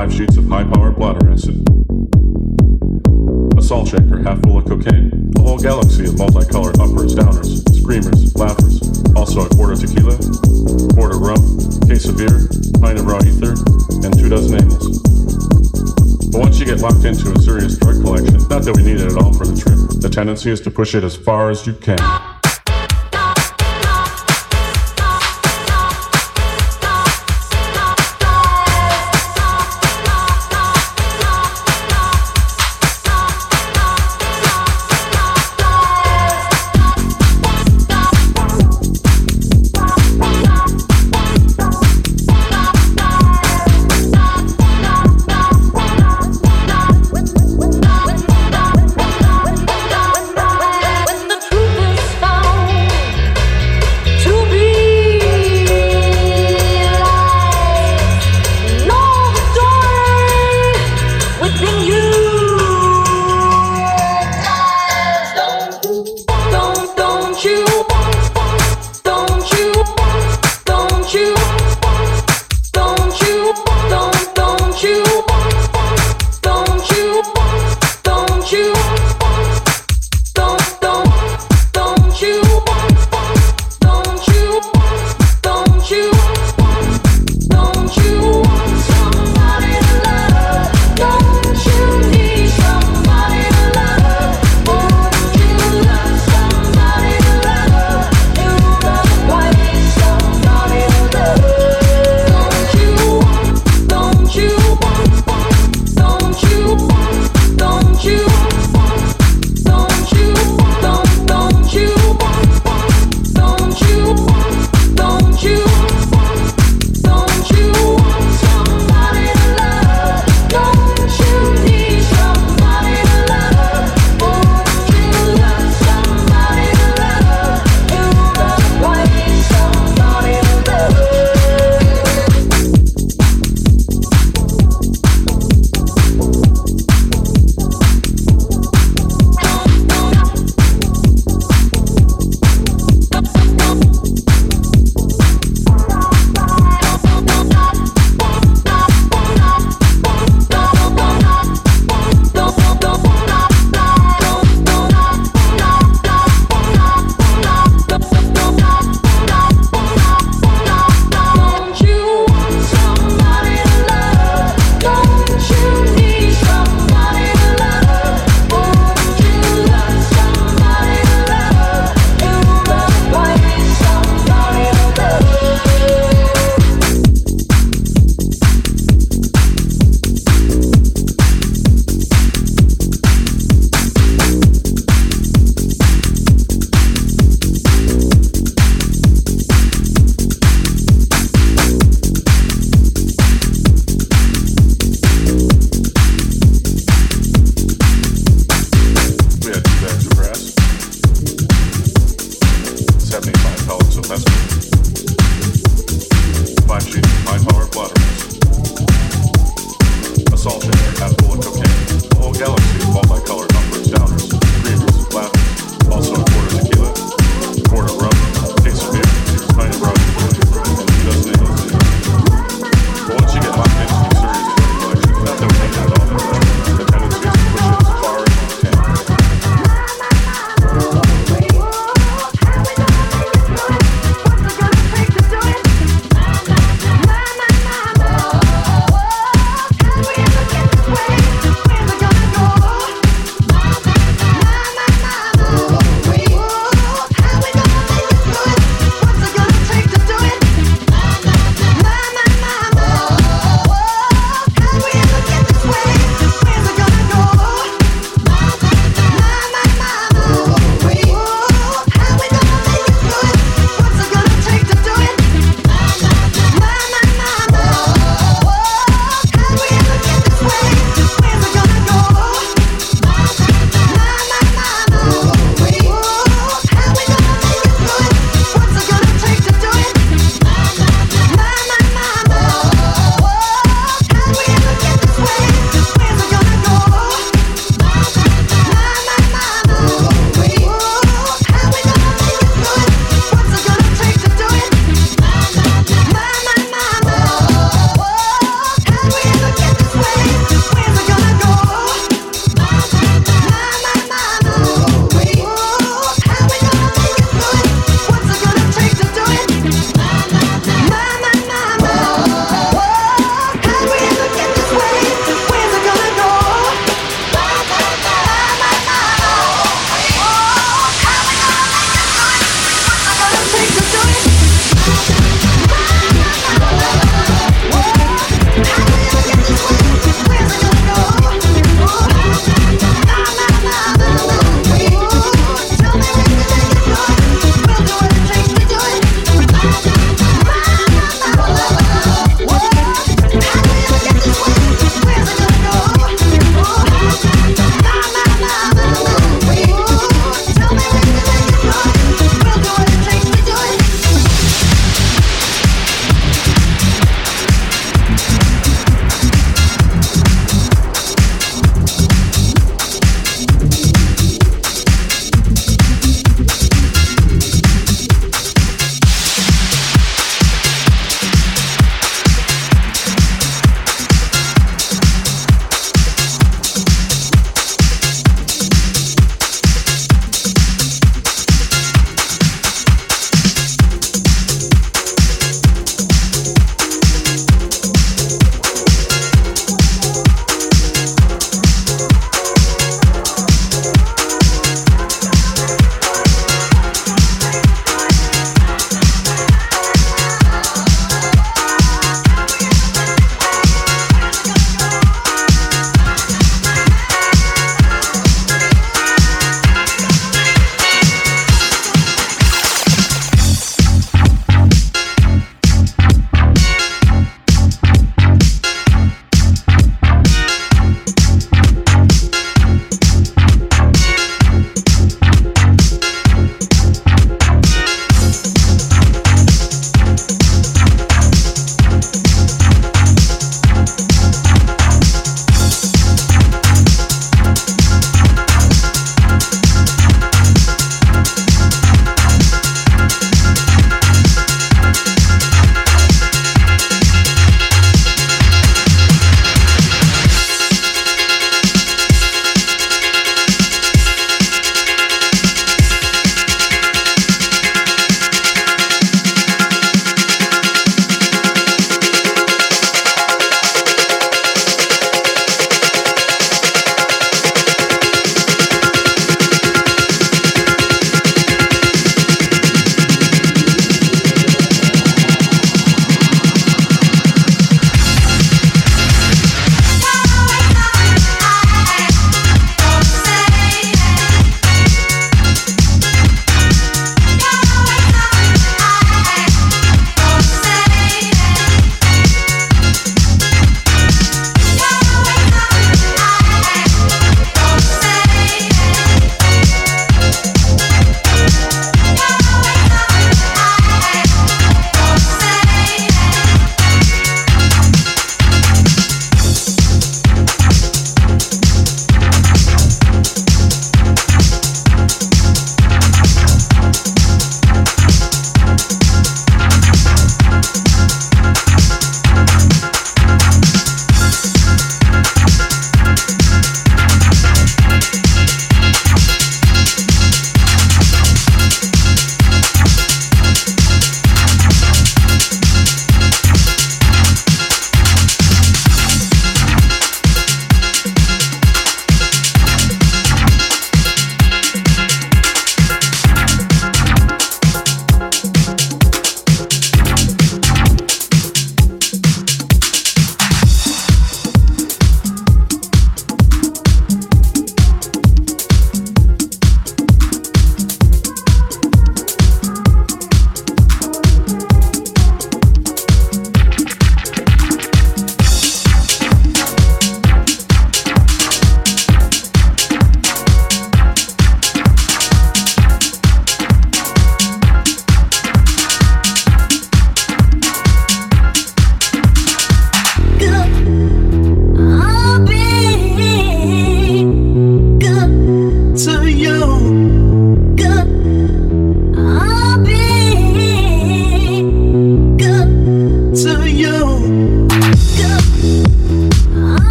5 sheets of high powered blotter acid, a salt shaker half full of cocaine, a whole galaxy of multicolored uppers, downers, screamers, laughers, also a quarter tequila, quarter rum, case of beer, pint of raw ether, and two dozen amyls. But once you get locked into a serious drug collection, not that we need it at all for the trip, the tendency is to push it as far as you can.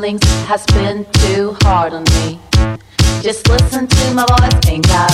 Has been too hard on me. Just listen to my voice and got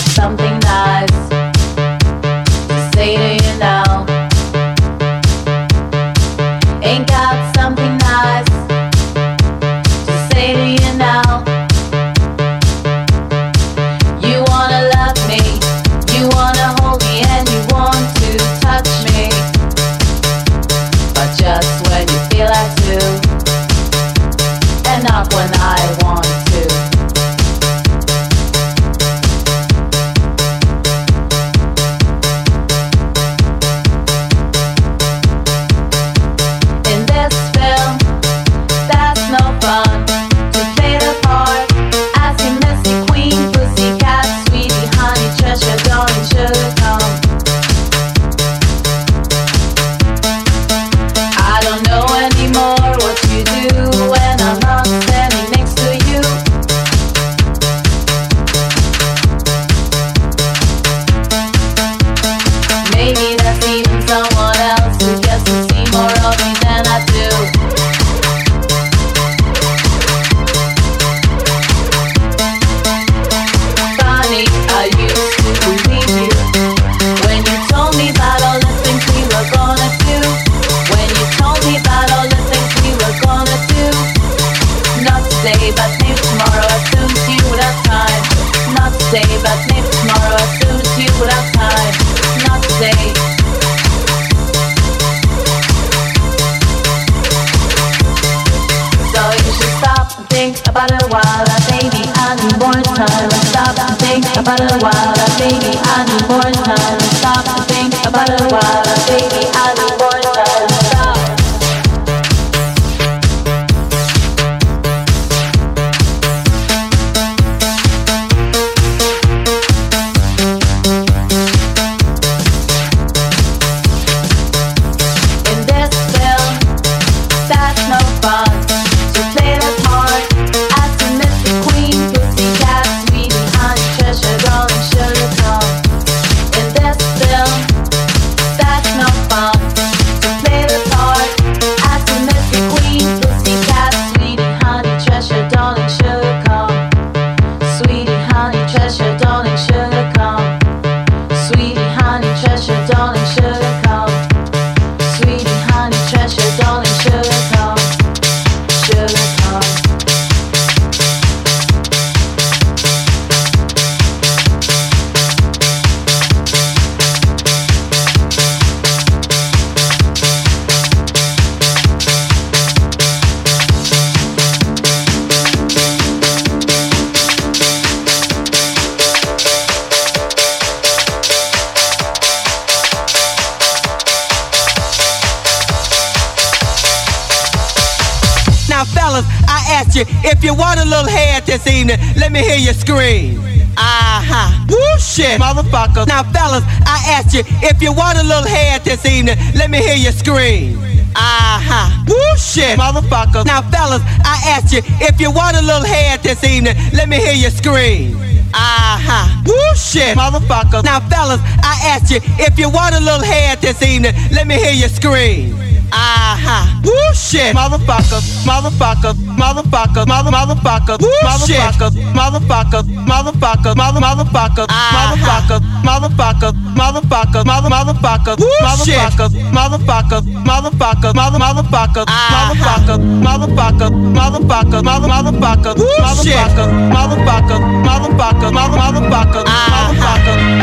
shit, motherfucker. Now, fellas, I asked you, if you want a little head this evening, let me hear you scream. Uh-huh. Woo shit, motherfucker. Now, fellas, I asked you, if you want a little head this evening, let me hear you scream. Uh-huh. Woo shit, motherfucker. Now, fellas, I asked you, if you want a little head this evening, let me hear you scream. Uh-huh. Woo shit, motherfucker, motherfucker, motherfucker, mother motherfucker, motherfucker, motherfucker, motherfucker, mother motherfucker, motherfucker, motherfucker, mother motherfucker, mother motherfucker, motherfucker, motherfucker, motherfucker, mother motherfucker, motherfucker, motherfucker, motherfucker, mother motherfucker, motherfucker, motherfucker, motherfucker, mother motherfucker, motherfucker, motherfucker, motherfucker, mother motherfucker,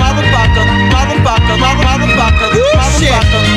motherfucker, motherfucker, motherfucker, motherfucker.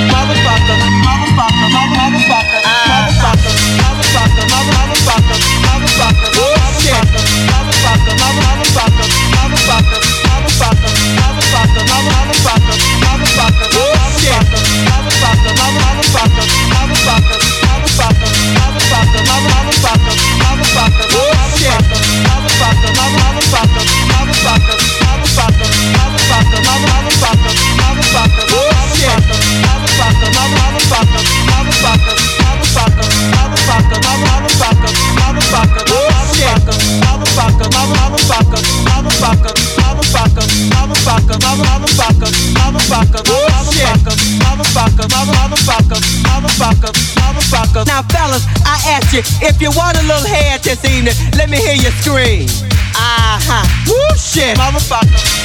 Let me hear you scream. Ah ha. Woo shit, motherfucker. Motherfucker,